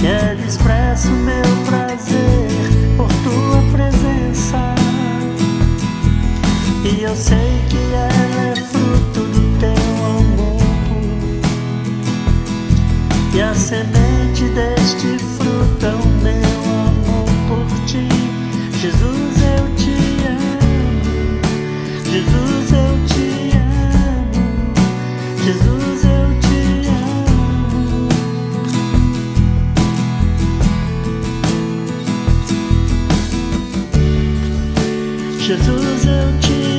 Quero expresso meu prazer por tua presença. E eu sei que ela é fruto do teu amor. E a semente Jesus, eu te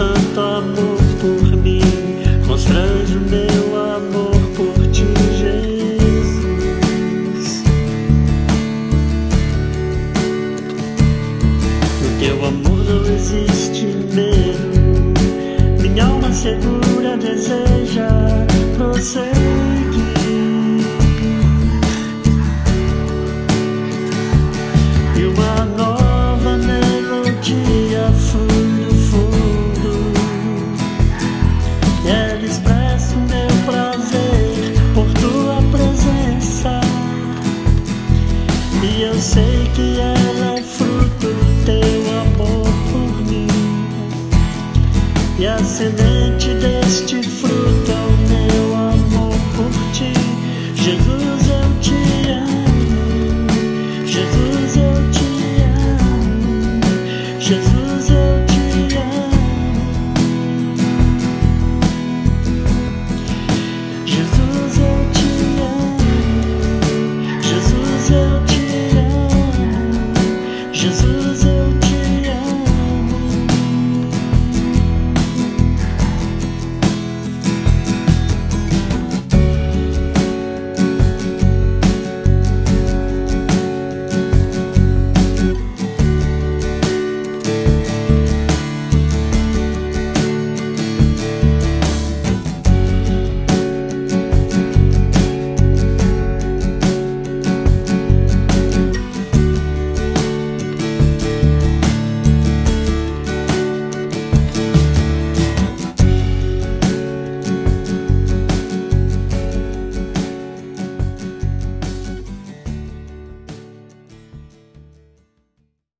santo amor por mim, mostrando o meu amor por ti, Jesus. O teu amor não existe medo, minha alma segura deseja você.